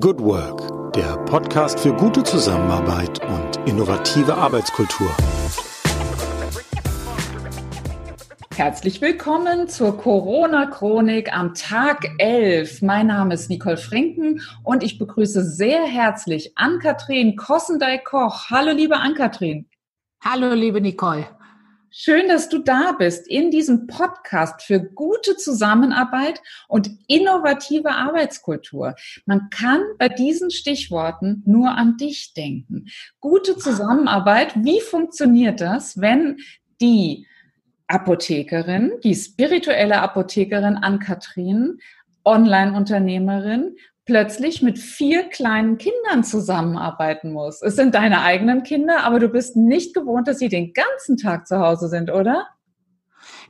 Good Work, der Podcast für gute Zusammenarbeit und innovative Arbeitskultur. Herzlich willkommen zur Corona-Chronik am Tag 11. Mein Name ist Nicole Frinken und ich begrüße sehr herzlich Ann-Kathrin Kossendey-Koch. Hallo, liebe Ann-Kathrin. Hallo, liebe Nicole. Schön, dass du da bist in diesem Podcast für gute Zusammenarbeit und innovative Arbeitskultur. Man kann bei diesen Stichworten nur an dich denken. Gute Zusammenarbeit, wie funktioniert das, wenn die Apothekerin, die spirituelle Apothekerin an Kathrin, Online-Unternehmerin, plötzlich mit vier kleinen Kindern zusammenarbeiten muss. Es sind deine eigenen Kinder, aber du bist nicht gewohnt, dass sie den ganzen Tag zu Hause sind, oder?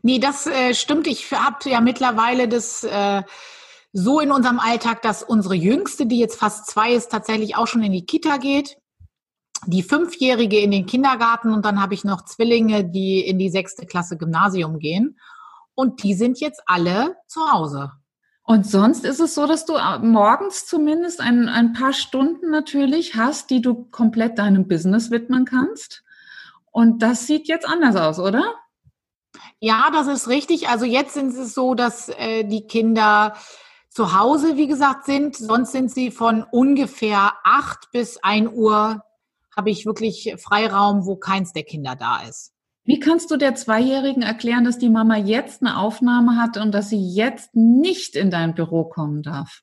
Nee, das äh, stimmt. Ich habe ja mittlerweile das äh, so in unserem Alltag, dass unsere Jüngste, die jetzt fast zwei ist, tatsächlich auch schon in die Kita geht. Die Fünfjährige in den Kindergarten und dann habe ich noch Zwillinge, die in die sechste Klasse Gymnasium gehen. Und die sind jetzt alle zu Hause. Und sonst ist es so, dass du äh, morgens zumindest ein, ein paar Stunden natürlich hast, die du komplett deinem Business widmen kannst. Und das sieht jetzt anders aus, oder? Ja, das ist richtig. Also jetzt sind es so, dass äh, die Kinder zu Hause, wie gesagt, sind. Sonst sind sie von ungefähr acht bis ein Uhr habe ich wirklich Freiraum, wo keins der Kinder da ist. Wie kannst du der Zweijährigen erklären, dass die Mama jetzt eine Aufnahme hat und dass sie jetzt nicht in dein Büro kommen darf?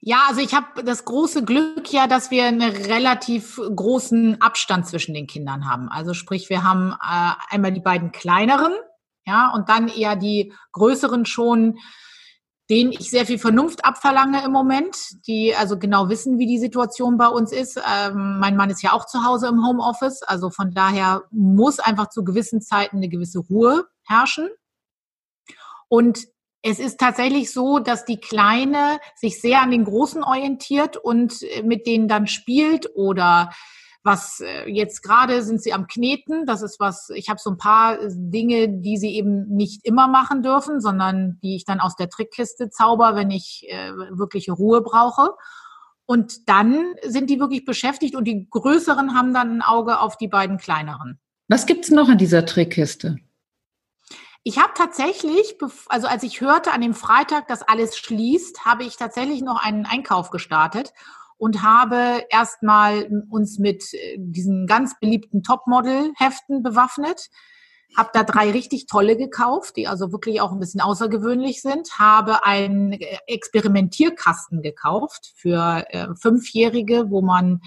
Ja, also ich habe das große Glück ja, dass wir einen relativ großen Abstand zwischen den Kindern haben. Also sprich, wir haben äh, einmal die beiden kleineren, ja, und dann eher die größeren schon denen ich sehr viel Vernunft abverlange im Moment, die also genau wissen, wie die Situation bei uns ist. Ähm, mein Mann ist ja auch zu Hause im Homeoffice, also von daher muss einfach zu gewissen Zeiten eine gewisse Ruhe herrschen. Und es ist tatsächlich so, dass die Kleine sich sehr an den Großen orientiert und mit denen dann spielt oder was äh, jetzt gerade sind sie am Kneten. Das ist was, ich habe so ein paar Dinge, die sie eben nicht immer machen dürfen, sondern die ich dann aus der Trickkiste zauber, wenn ich äh, wirkliche Ruhe brauche. Und dann sind die wirklich beschäftigt und die Größeren haben dann ein Auge auf die beiden Kleineren. Was gibt's noch in dieser Trickkiste? Ich habe tatsächlich, also als ich hörte an dem Freitag, dass alles schließt, habe ich tatsächlich noch einen Einkauf gestartet und habe erstmal uns mit äh, diesen ganz beliebten Topmodel-Heften bewaffnet. Habe da drei richtig tolle gekauft, die also wirklich auch ein bisschen außergewöhnlich sind. Habe einen äh, Experimentierkasten gekauft für äh, Fünfjährige, wo man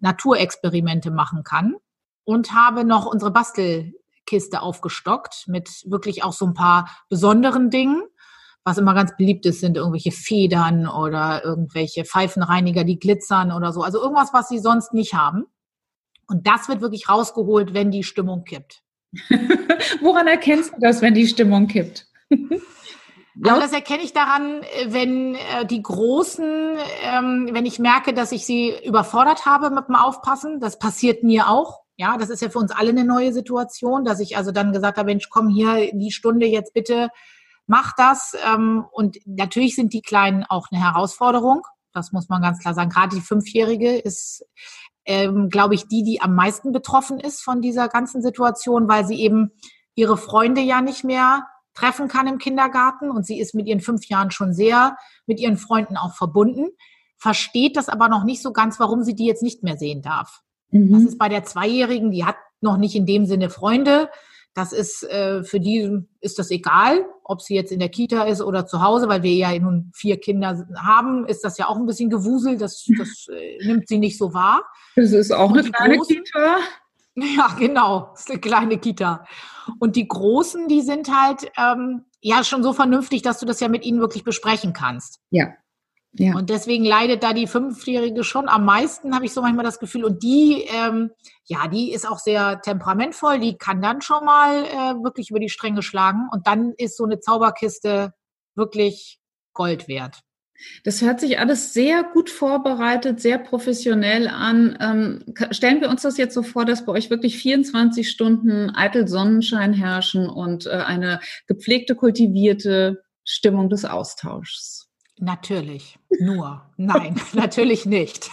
Naturexperimente machen kann. Und habe noch unsere Bastelkiste aufgestockt mit wirklich auch so ein paar besonderen Dingen. Was immer ganz beliebt ist, sind irgendwelche Federn oder irgendwelche Pfeifenreiniger, die glitzern oder so. Also irgendwas, was sie sonst nicht haben. Und das wird wirklich rausgeholt, wenn die Stimmung kippt. Woran erkennst du das, wenn die Stimmung kippt? Also das erkenne ich daran, wenn äh, die Großen, ähm, wenn ich merke, dass ich sie überfordert habe mit dem Aufpassen, das passiert mir auch. Ja, das ist ja für uns alle eine neue Situation, dass ich also dann gesagt habe, Mensch, komm hier die Stunde jetzt bitte mach das. Ähm, und natürlich sind die Kleinen auch eine Herausforderung. Das muss man ganz klar sagen. Gerade die Fünfjährige ist, ähm, glaube ich, die, die am meisten betroffen ist von dieser ganzen Situation, weil sie eben ihre Freunde ja nicht mehr treffen kann im Kindergarten und sie ist mit ihren fünf Jahren schon sehr mit ihren Freunden auch verbunden, versteht das aber noch nicht so ganz, warum sie die jetzt nicht mehr sehen darf. Mhm. Das ist bei der Zweijährigen, die hat noch nicht in dem Sinne Freunde, das ist äh, für die ist das egal, ob sie jetzt in der Kita ist oder zu Hause, weil wir ja nun vier Kinder haben, ist das ja auch ein bisschen gewusel. Das, das äh, nimmt sie nicht so wahr. Das ist auch Und eine kleine Großen, Kita. Ja, genau, das ist eine kleine Kita. Und die Großen, die sind halt ähm, ja schon so vernünftig, dass du das ja mit ihnen wirklich besprechen kannst. Ja. Ja. Und deswegen leidet da die Fünfjährige schon am meisten, habe ich so manchmal das Gefühl. Und die, ähm, ja, die ist auch sehr temperamentvoll, die kann dann schon mal äh, wirklich über die Stränge schlagen. Und dann ist so eine Zauberkiste wirklich Gold wert. Das hört sich alles sehr gut vorbereitet, sehr professionell an. Ähm, stellen wir uns das jetzt so vor, dass bei euch wirklich 24 Stunden eitel Sonnenschein herrschen und äh, eine gepflegte, kultivierte Stimmung des Austauschs. Natürlich. Nur. Nein, natürlich nicht.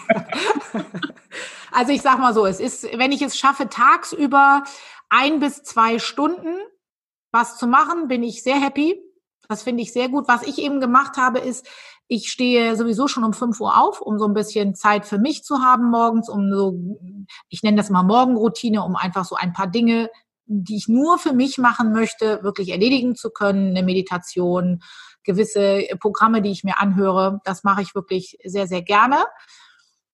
also ich sag mal so, es ist, wenn ich es schaffe, tagsüber ein bis zwei Stunden was zu machen, bin ich sehr happy. Das finde ich sehr gut. Was ich eben gemacht habe, ist, ich stehe sowieso schon um 5 Uhr auf, um so ein bisschen Zeit für mich zu haben morgens, um so, ich nenne das mal Morgenroutine, um einfach so ein paar Dinge, die ich nur für mich machen möchte, wirklich erledigen zu können. Eine Meditation, gewisse Programme, die ich mir anhöre. Das mache ich wirklich sehr, sehr gerne.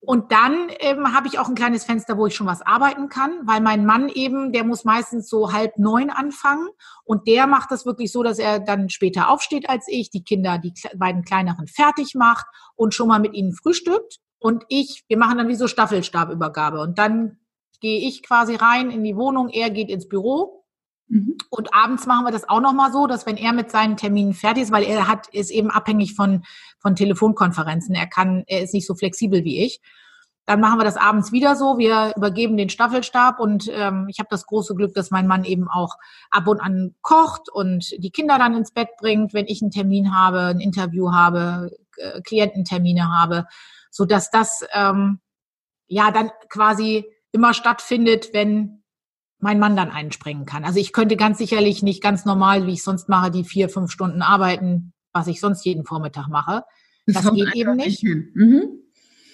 Und dann ähm, habe ich auch ein kleines Fenster, wo ich schon was arbeiten kann, weil mein Mann eben, der muss meistens so halb neun anfangen und der macht das wirklich so, dass er dann später aufsteht als ich, die Kinder, die beiden kleineren fertig macht und schon mal mit ihnen frühstückt. Und ich, wir machen dann wie so Staffelstabübergabe. Und dann gehe ich quasi rein in die Wohnung, er geht ins Büro Mhm. Und abends machen wir das auch nochmal so, dass wenn er mit seinen Terminen fertig ist, weil er hat, ist eben abhängig von, von Telefonkonferenzen. Er kann, er ist nicht so flexibel wie ich. Dann machen wir das abends wieder so. Wir übergeben den Staffelstab und ähm, ich habe das große Glück, dass mein Mann eben auch ab und an kocht und die Kinder dann ins Bett bringt, wenn ich einen Termin habe, ein Interview habe, äh, Kliententermine habe, so dass das ähm, ja dann quasi immer stattfindet, wenn mein Mann dann einspringen kann. Also ich könnte ganz sicherlich nicht ganz normal, wie ich sonst mache, die vier, fünf Stunden arbeiten, was ich sonst jeden Vormittag mache. Das, das geht eben nicht. Mhm.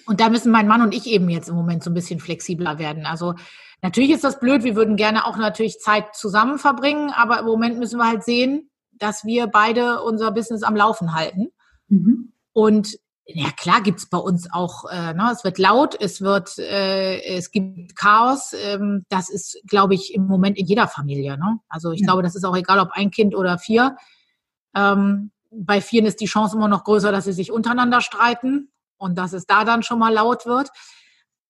Und da müssen mein Mann und ich eben jetzt im Moment so ein bisschen flexibler werden. Also natürlich ist das blöd, wir würden gerne auch natürlich Zeit zusammen verbringen, aber im Moment müssen wir halt sehen, dass wir beide unser Business am Laufen halten. Mhm. Und ja klar gibt's bei uns auch, äh, ne, es wird laut, es wird, äh, es gibt Chaos. Ähm, das ist, glaube ich, im Moment in jeder Familie. Ne? Also ich ja. glaube, das ist auch egal, ob ein Kind oder vier. Ähm, bei vieren ist die Chance immer noch größer, dass sie sich untereinander streiten und dass es da dann schon mal laut wird.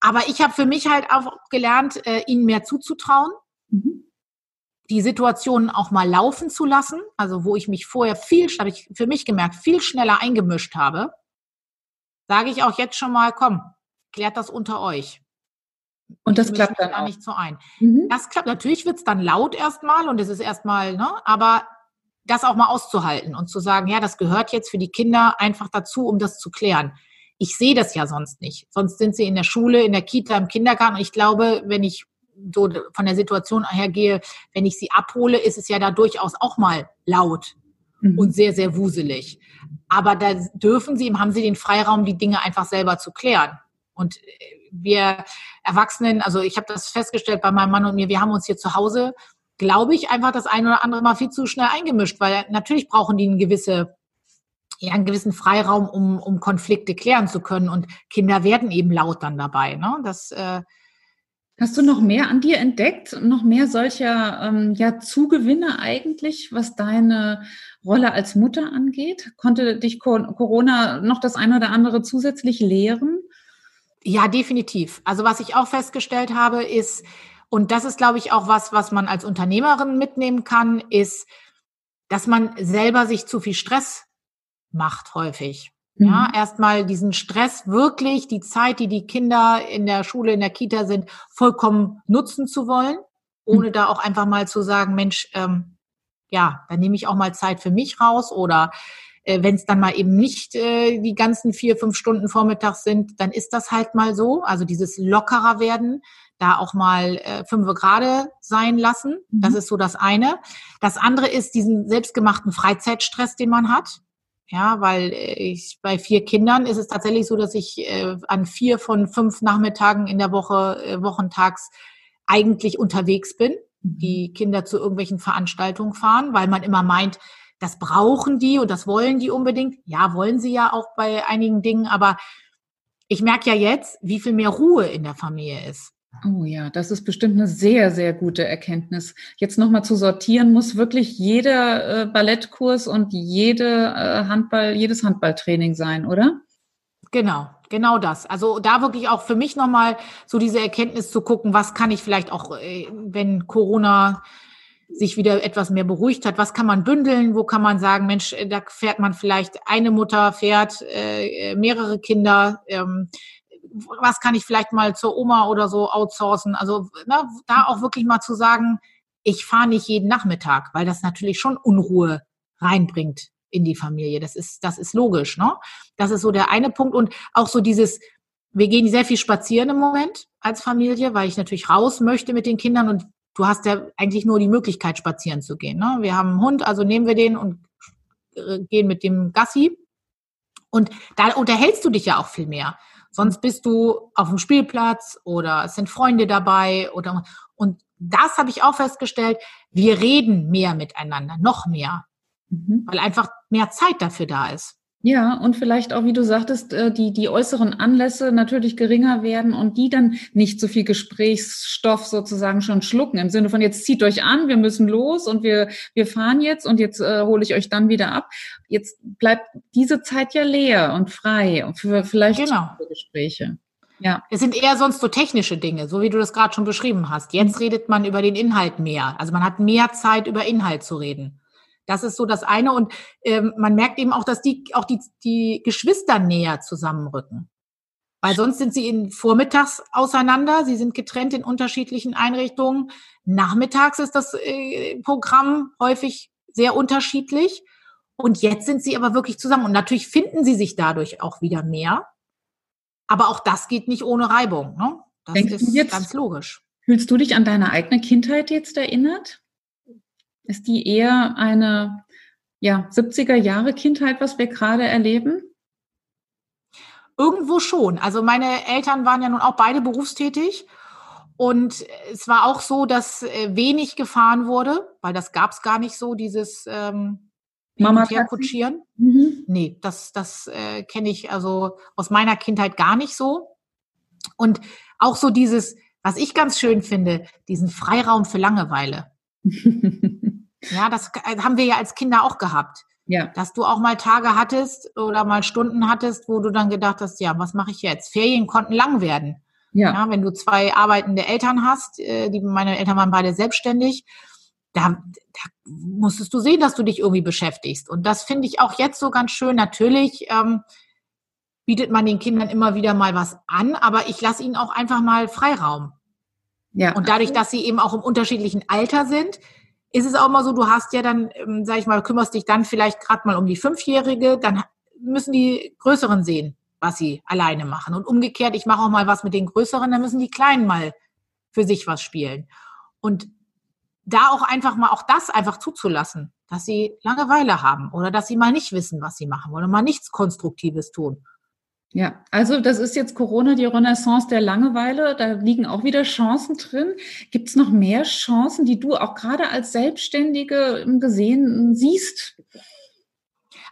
Aber ich habe für mich halt auch gelernt, äh, ihnen mehr zuzutrauen. Mhm. Die Situationen auch mal laufen zu lassen, also wo ich mich vorher viel, habe ich für mich gemerkt, viel schneller eingemischt habe sage ich auch jetzt schon mal, komm, klärt das unter euch. Und das klappt dann auch. nicht so ein. Mhm. Das klappt. Natürlich wird es dann laut erstmal und es ist erstmal, ne, aber das auch mal auszuhalten und zu sagen, ja, das gehört jetzt für die Kinder einfach dazu, um das zu klären. Ich sehe das ja sonst nicht. Sonst sind sie in der Schule, in der Kita, im Kindergarten. Und ich glaube, wenn ich so von der Situation her gehe, wenn ich sie abhole, ist es ja da durchaus auch mal laut mhm. und sehr, sehr wuselig. Aber da dürfen sie, haben sie den Freiraum, die Dinge einfach selber zu klären. Und äh, wir Erwachsenen, also ich habe das festgestellt bei meinem Mann und mir, wir haben uns hier zu Hause, glaube ich, einfach das eine oder andere mal viel zu schnell eingemischt, weil natürlich brauchen die eine gewisse ja, einen gewissen Freiraum, um, um Konflikte klären zu können. Und Kinder werden eben laut dann dabei. Ne? Das äh, Hast du noch mehr an dir entdeckt? Noch mehr solcher ähm, ja, Zugewinne eigentlich, was deine Rolle als Mutter angeht? Konnte dich Corona noch das eine oder andere zusätzlich lehren? Ja, definitiv. Also was ich auch festgestellt habe, ist, und das ist, glaube ich, auch was, was man als Unternehmerin mitnehmen kann, ist, dass man selber sich zu viel Stress macht häufig. Ja, mhm. erstmal diesen Stress wirklich, die Zeit, die die Kinder in der Schule, in der Kita sind, vollkommen nutzen zu wollen, ohne mhm. da auch einfach mal zu sagen, Mensch, ähm, ja, dann nehme ich auch mal Zeit für mich raus oder äh, wenn es dann mal eben nicht äh, die ganzen vier, fünf Stunden vormittags sind, dann ist das halt mal so. Also dieses lockerer werden, da auch mal äh, fünf gerade sein lassen. Mhm. Das ist so das eine. Das andere ist diesen selbstgemachten Freizeitstress, den man hat. Ja, weil äh, ich bei vier Kindern ist es tatsächlich so, dass ich äh, an vier von fünf Nachmittagen in der Woche, äh, wochentags eigentlich unterwegs bin. Die Kinder zu irgendwelchen Veranstaltungen fahren, weil man immer meint, das brauchen die und das wollen die unbedingt. Ja, wollen sie ja auch bei einigen Dingen, aber ich merke ja jetzt, wie viel mehr Ruhe in der Familie ist. Oh ja, das ist bestimmt eine sehr, sehr gute Erkenntnis. Jetzt nochmal zu sortieren, muss wirklich jeder äh, Ballettkurs und jede äh, Handball, jedes Handballtraining sein, oder? Genau, genau das. Also da wirklich auch für mich nochmal so diese Erkenntnis zu gucken, was kann ich vielleicht auch, äh, wenn Corona sich wieder etwas mehr beruhigt hat, was kann man bündeln, wo kann man sagen, Mensch, äh, da fährt man vielleicht eine Mutter, fährt äh, mehrere Kinder, ähm, was kann ich vielleicht mal zur Oma oder so outsourcen? Also ne, da auch wirklich mal zu sagen, ich fahre nicht jeden Nachmittag, weil das natürlich schon Unruhe reinbringt in die Familie. Das ist, das ist logisch, ne? Das ist so der eine Punkt und auch so dieses, wir gehen sehr viel spazieren im Moment als Familie, weil ich natürlich raus möchte mit den Kindern und du hast ja eigentlich nur die Möglichkeit, spazieren zu gehen. Ne? Wir haben einen Hund, also nehmen wir den und äh, gehen mit dem Gassi. Und da unterhältst du dich ja auch viel mehr. Sonst bist du auf dem Spielplatz oder es sind Freunde dabei oder und das habe ich auch festgestellt. Wir reden mehr miteinander, noch mehr, mhm. weil einfach mehr Zeit dafür da ist. Ja, und vielleicht auch, wie du sagtest, äh, die, die äußeren Anlässe natürlich geringer werden und die dann nicht so viel Gesprächsstoff sozusagen schon schlucken. Im Sinne von, jetzt zieht euch an, wir müssen los und wir, wir fahren jetzt und jetzt äh, hole ich euch dann wieder ab. Jetzt bleibt diese Zeit ja leer und frei für vielleicht genau. Gespräche. Ja. Es sind eher sonst so technische Dinge, so wie du das gerade schon beschrieben hast. Jetzt redet man über den Inhalt mehr. Also man hat mehr Zeit, über Inhalt zu reden. Das ist so das eine. Und ähm, man merkt eben auch, dass die auch die, die Geschwister näher zusammenrücken. Weil sonst sind sie in vormittags auseinander. Sie sind getrennt in unterschiedlichen Einrichtungen. Nachmittags ist das äh, Programm häufig sehr unterschiedlich. Und jetzt sind sie aber wirklich zusammen. Und natürlich finden sie sich dadurch auch wieder mehr. Aber auch das geht nicht ohne Reibung. Ne? Das Denkst ist jetzt, ganz logisch. Fühlst du dich an deine eigene Kindheit jetzt erinnert? Ist die eher eine ja, 70er Jahre Kindheit, was wir gerade erleben? Irgendwo schon. Also meine Eltern waren ja nun auch beide berufstätig. Und es war auch so, dass äh, wenig gefahren wurde, weil das gab es gar nicht so, dieses ähm, Mama kutschieren. Mhm. Nee, das, das äh, kenne ich also aus meiner Kindheit gar nicht so. Und auch so dieses, was ich ganz schön finde, diesen Freiraum für Langeweile. Ja, das äh, haben wir ja als Kinder auch gehabt. Ja. Dass du auch mal Tage hattest oder mal Stunden hattest, wo du dann gedacht hast, ja, was mache ich jetzt? Ferien konnten lang werden. Ja. ja. Wenn du zwei arbeitende Eltern hast, äh, die meine Eltern waren beide selbstständig, da, da musstest du sehen, dass du dich irgendwie beschäftigst. Und das finde ich auch jetzt so ganz schön. Natürlich ähm, bietet man den Kindern immer wieder mal was an, aber ich lasse ihnen auch einfach mal Freiraum. Ja. Und dadurch, dass sie eben auch im unterschiedlichen Alter sind, ist es auch mal so, du hast ja dann, ähm, sag ich mal, kümmerst dich dann vielleicht gerade mal um die Fünfjährige, dann müssen die Größeren sehen, was sie alleine machen. Und umgekehrt, ich mache auch mal was mit den Größeren, dann müssen die Kleinen mal für sich was spielen. Und da auch einfach mal auch das einfach zuzulassen, dass sie Langeweile haben oder dass sie mal nicht wissen, was sie machen wollen und mal nichts Konstruktives tun. Ja, also das ist jetzt Corona, die Renaissance der Langeweile. Da liegen auch wieder Chancen drin. Gibt es noch mehr Chancen, die du auch gerade als Selbstständige gesehen siehst?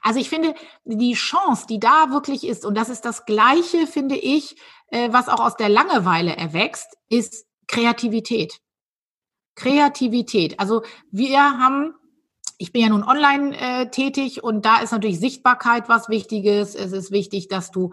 Also ich finde, die Chance, die da wirklich ist, und das ist das Gleiche, finde ich, äh, was auch aus der Langeweile erwächst, ist Kreativität. Kreativität. Also wir haben ich bin ja nun online äh, tätig und da ist natürlich Sichtbarkeit was Wichtiges. Es ist wichtig, dass du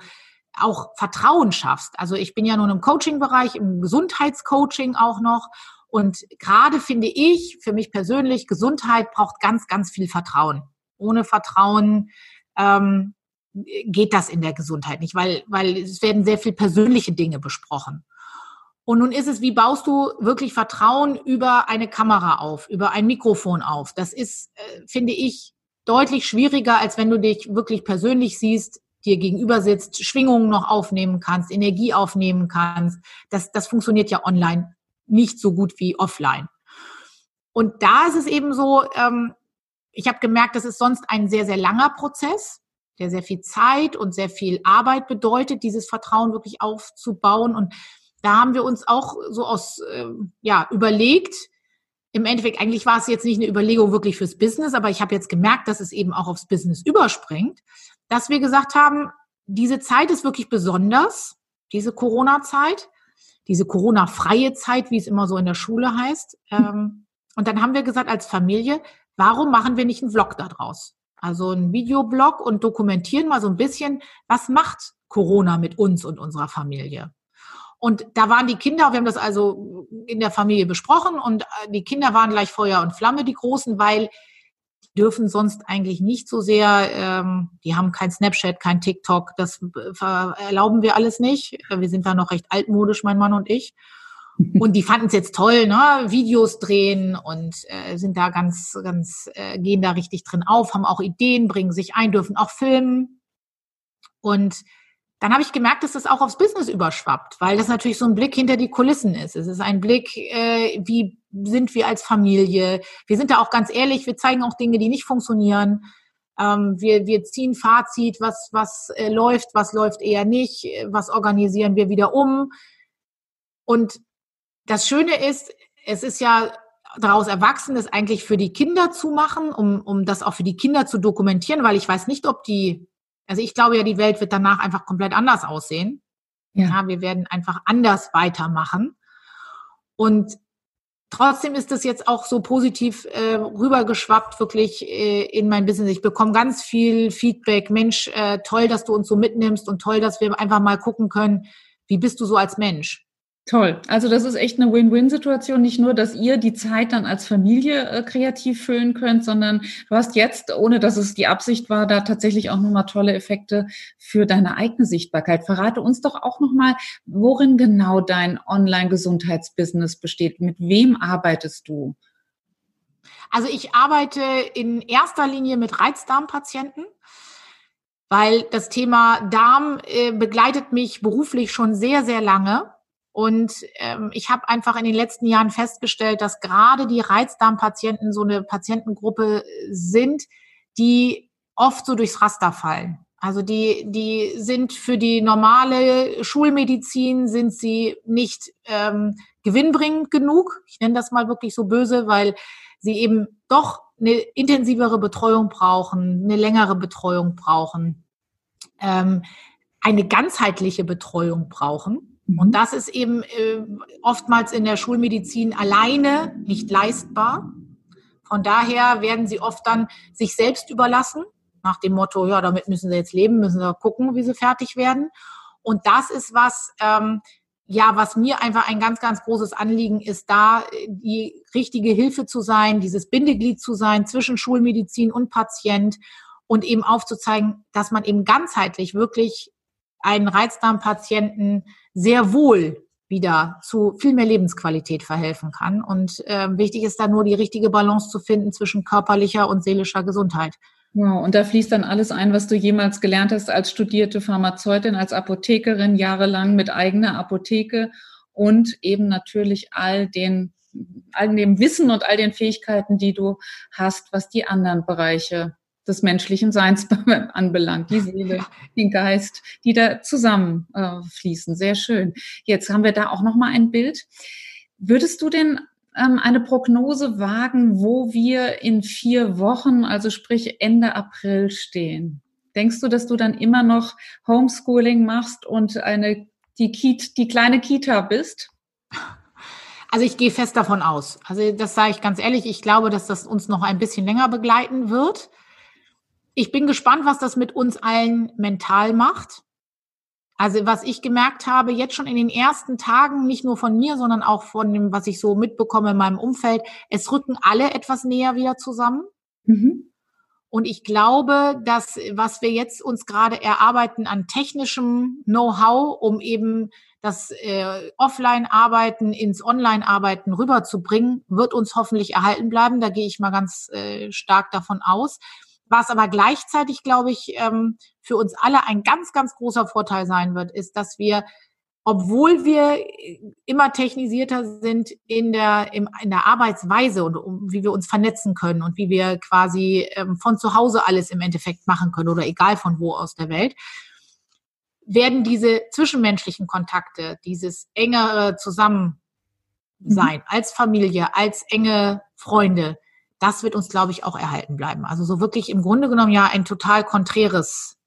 auch Vertrauen schaffst. Also ich bin ja nun im Coaching-Bereich, im Gesundheitscoaching auch noch. Und gerade finde ich, für mich persönlich, Gesundheit braucht ganz, ganz viel Vertrauen. Ohne Vertrauen ähm, geht das in der Gesundheit nicht, weil, weil es werden sehr viel persönliche Dinge besprochen. Und nun ist es, wie baust du wirklich Vertrauen über eine Kamera auf, über ein Mikrofon auf? Das ist, äh, finde ich, deutlich schwieriger, als wenn du dich wirklich persönlich siehst, dir gegenüber sitzt, Schwingungen noch aufnehmen kannst, Energie aufnehmen kannst. Das, das funktioniert ja online nicht so gut wie offline. Und da ist es eben so, ähm, ich habe gemerkt, das ist sonst ein sehr, sehr langer Prozess, der sehr viel Zeit und sehr viel Arbeit bedeutet, dieses Vertrauen wirklich aufzubauen. Und da haben wir uns auch so aus, äh, ja, überlegt, im Endeffekt, eigentlich war es jetzt nicht eine Überlegung wirklich fürs Business, aber ich habe jetzt gemerkt, dass es eben auch aufs Business überspringt, dass wir gesagt haben, diese Zeit ist wirklich besonders, diese Corona-Zeit, diese Corona-freie Zeit, wie es immer so in der Schule heißt. Ähm, und dann haben wir gesagt als Familie, warum machen wir nicht einen Vlog daraus? Also einen Videoblog und dokumentieren mal so ein bisschen, was macht Corona mit uns und unserer Familie? Und da waren die Kinder, wir haben das also in der Familie besprochen und äh, die Kinder waren gleich Feuer und Flamme, die Großen, weil die dürfen sonst eigentlich nicht so sehr, ähm, die haben kein Snapchat, kein TikTok, das erlauben wir alles nicht. Wir sind da noch recht altmodisch, mein Mann und ich. Und die fanden es jetzt toll, ne? Videos drehen und äh, sind da ganz, ganz, äh, gehen da richtig drin auf, haben auch Ideen, bringen sich ein, dürfen auch filmen. Und dann habe ich gemerkt, dass das auch aufs Business überschwappt, weil das natürlich so ein Blick hinter die Kulissen ist. Es ist ein Blick, äh, wie sind wir als Familie. Wir sind da auch ganz ehrlich, wir zeigen auch Dinge, die nicht funktionieren. Ähm, wir, wir ziehen Fazit, was, was äh, läuft, was läuft eher nicht, was organisieren wir wieder um. Und das Schöne ist, es ist ja daraus erwachsen, das eigentlich für die Kinder zu machen, um, um das auch für die Kinder zu dokumentieren, weil ich weiß nicht, ob die also ich glaube ja, die Welt wird danach einfach komplett anders aussehen. Ja, ja wir werden einfach anders weitermachen. Und trotzdem ist es jetzt auch so positiv äh, rübergeschwappt, wirklich äh, in mein Business. Ich bekomme ganz viel Feedback. Mensch, äh, toll, dass du uns so mitnimmst und toll, dass wir einfach mal gucken können, wie bist du so als Mensch? Toll. Also das ist echt eine Win-Win-Situation. Nicht nur, dass ihr die Zeit dann als Familie äh, kreativ füllen könnt, sondern du hast jetzt, ohne dass es die Absicht war, da tatsächlich auch nochmal tolle Effekte für deine eigene Sichtbarkeit. Verrate uns doch auch nochmal, worin genau dein Online-Gesundheitsbusiness besteht. Mit wem arbeitest du? Also ich arbeite in erster Linie mit Reizdarmpatienten weil das Thema Darm äh, begleitet mich beruflich schon sehr, sehr lange. Und ähm, ich habe einfach in den letzten Jahren festgestellt, dass gerade die Reizdarmpatienten so eine Patientengruppe sind, die oft so durchs Raster fallen. Also die, die sind für die normale Schulmedizin sind sie nicht ähm, gewinnbringend genug. Ich nenne das mal wirklich so böse, weil sie eben doch eine intensivere Betreuung brauchen, eine längere Betreuung brauchen, ähm, eine ganzheitliche Betreuung brauchen. Und mhm. das ist eben äh, oftmals in der Schulmedizin alleine nicht leistbar. Von daher werden sie oft dann sich selbst überlassen, nach dem Motto, ja, damit müssen sie jetzt leben, müssen sie gucken, wie sie fertig werden. Und das ist was, ähm, ja, was mir einfach ein ganz, ganz großes Anliegen ist, da äh, die richtige Hilfe zu sein, dieses Bindeglied zu sein zwischen Schulmedizin und Patient und eben aufzuzeigen, dass man eben ganzheitlich wirklich einen Reizdarmpatienten sehr wohl wieder zu viel mehr Lebensqualität verhelfen kann. Und äh, wichtig ist da nur die richtige Balance zu finden zwischen körperlicher und seelischer Gesundheit. Wow, und da fließt dann alles ein, was du jemals gelernt hast als studierte Pharmazeutin, als Apothekerin, jahrelang mit eigener Apotheke und eben natürlich all den, all dem Wissen und all den Fähigkeiten, die du hast, was die anderen Bereiche des menschlichen Seins anbelangt, die Seele, den Geist, die da zusammenfließen. Äh, Sehr schön. Jetzt haben wir da auch noch mal ein Bild. Würdest du denn ähm, eine Prognose wagen, wo wir in vier Wochen, also sprich Ende April stehen? Denkst du, dass du dann immer noch Homeschooling machst und eine die, Kita, die kleine Kita bist? Also ich gehe fest davon aus. Also das sage ich ganz ehrlich. Ich glaube, dass das uns noch ein bisschen länger begleiten wird ich bin gespannt, was das mit uns allen mental macht. Also was ich gemerkt habe, jetzt schon in den ersten Tagen, nicht nur von mir, sondern auch von dem, was ich so mitbekomme in meinem Umfeld, es rücken alle etwas näher wieder zusammen. Mhm. Und ich glaube, dass was wir jetzt uns gerade erarbeiten an technischem Know-how, um eben das äh, Offline-Arbeiten ins Online-Arbeiten rüberzubringen, wird uns hoffentlich erhalten bleiben. Da gehe ich mal ganz äh, stark davon aus. Was aber gleichzeitig, glaube ich, ähm, für uns alle ein ganz, ganz großer Vorteil sein wird, ist, dass wir, obwohl wir immer technisierter sind in der, in der Arbeitsweise und wie wir uns vernetzen können und wie wir quasi ähm, von zu Hause alles im Endeffekt machen können oder egal von wo aus der Welt, werden diese zwischenmenschlichen Kontakte, dieses engere Zusammensein mhm. als Familie, als enge Freunde, das wird uns, glaube ich, auch erhalten bleiben. Also so wirklich im Grunde genommen ja ein total konträres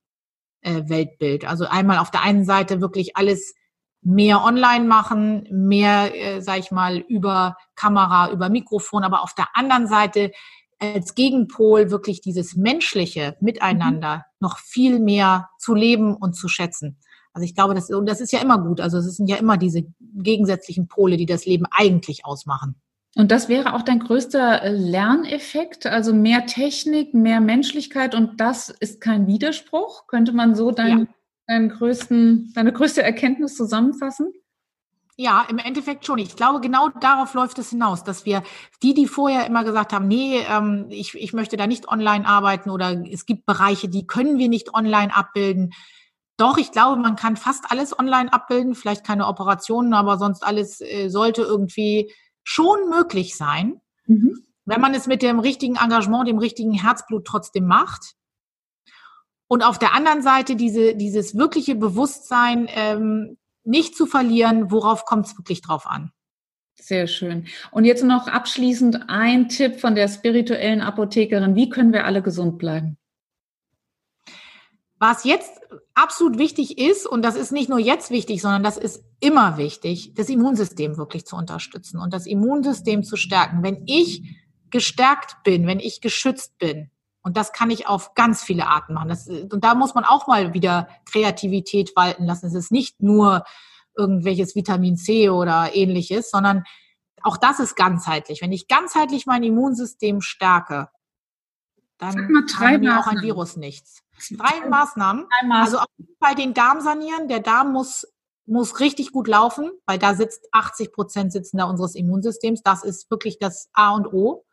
äh, Weltbild. Also einmal auf der einen Seite wirklich alles mehr online machen, mehr, äh, sag ich mal, über Kamera, über Mikrofon, aber auf der anderen Seite als Gegenpol wirklich dieses menschliche Miteinander mhm. noch viel mehr zu leben und zu schätzen. Also ich glaube, das, und das ist ja immer gut. Also es sind ja immer diese gegensätzlichen Pole, die das Leben eigentlich ausmachen. Und das wäre auch dein größter äh, Lerneffekt, also mehr Technik, mehr Menschlichkeit und das ist kein Widerspruch. Könnte man so dein, ja. deinen größten, deine größte Erkenntnis zusammenfassen? Ja, im Endeffekt schon. Ich glaube, genau darauf läuft es hinaus, dass wir die, die vorher immer gesagt haben, nee, ähm, ich, ich möchte da nicht online arbeiten oder es gibt Bereiche, die können wir nicht online abbilden. Doch, ich glaube, man kann fast alles online abbilden, vielleicht keine Operationen, aber sonst alles äh, sollte irgendwie schon möglich sein, mhm. wenn man es mit dem richtigen Engagement, dem richtigen Herzblut trotzdem macht. Und auf der anderen Seite diese, dieses wirkliche Bewusstsein, ähm, nicht zu verlieren, worauf kommt es wirklich drauf an. Sehr schön. Und jetzt noch abschließend ein Tipp von der spirituellen Apothekerin. Wie können wir alle gesund bleiben? Was jetzt absolut wichtig ist, und das ist nicht nur jetzt wichtig, sondern das ist immer wichtig, das Immunsystem wirklich zu unterstützen und das Immunsystem zu stärken. Wenn ich gestärkt bin, wenn ich geschützt bin, und das kann ich auf ganz viele Arten machen. Das, und da muss man auch mal wieder Kreativität walten lassen. Es ist nicht nur irgendwelches Vitamin C oder ähnliches, sondern auch das ist ganzheitlich. Wenn ich ganzheitlich mein Immunsystem stärke, dann kann mir auch ein Virus nichts. Drei Maßnahmen. Also auf jeden Fall den Darm sanieren. Der Darm muss, muss richtig gut laufen, weil da sitzt 80 Prozent sitzen da unseres Immunsystems. Das ist wirklich das A und O.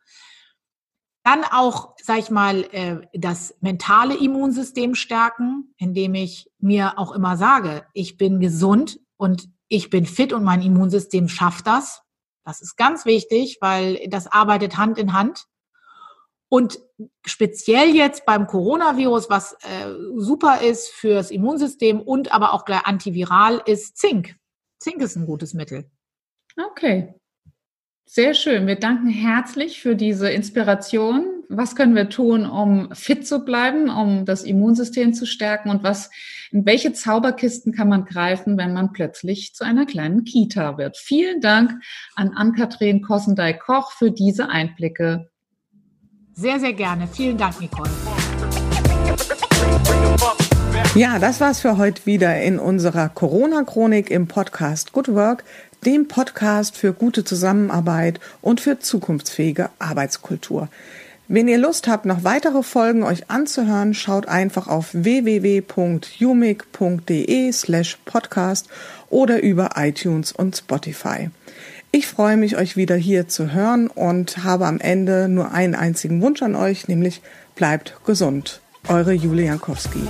Dann auch, sag ich mal, äh, das mentale Immunsystem stärken, indem ich mir auch immer sage, ich bin gesund und ich bin fit und mein Immunsystem schafft das. Das ist ganz wichtig, weil das arbeitet Hand in Hand. Und speziell jetzt beim Coronavirus, was äh, super ist fürs Immunsystem und aber auch gleich antiviral, ist Zink. Zink ist ein gutes Mittel. Okay, sehr schön. Wir danken herzlich für diese Inspiration. Was können wir tun, um fit zu bleiben, um das Immunsystem zu stärken und was, in welche Zauberkisten kann man greifen, wenn man plötzlich zu einer kleinen Kita wird? Vielen Dank an Ann-Kathrin Kossendey-Koch für diese Einblicke. Sehr, sehr gerne. Vielen Dank, Nicole. Ja, das war's für heute wieder in unserer Corona-Chronik im Podcast Good Work dem Podcast für gute Zusammenarbeit und für zukunftsfähige Arbeitskultur. Wenn ihr Lust habt, noch weitere Folgen euch anzuhören, schaut einfach auf www.umic.de slash podcast oder über iTunes und Spotify. Ich freue mich, euch wieder hier zu hören und habe am Ende nur einen einzigen Wunsch an euch, nämlich bleibt gesund. Eure Julia Jankowski.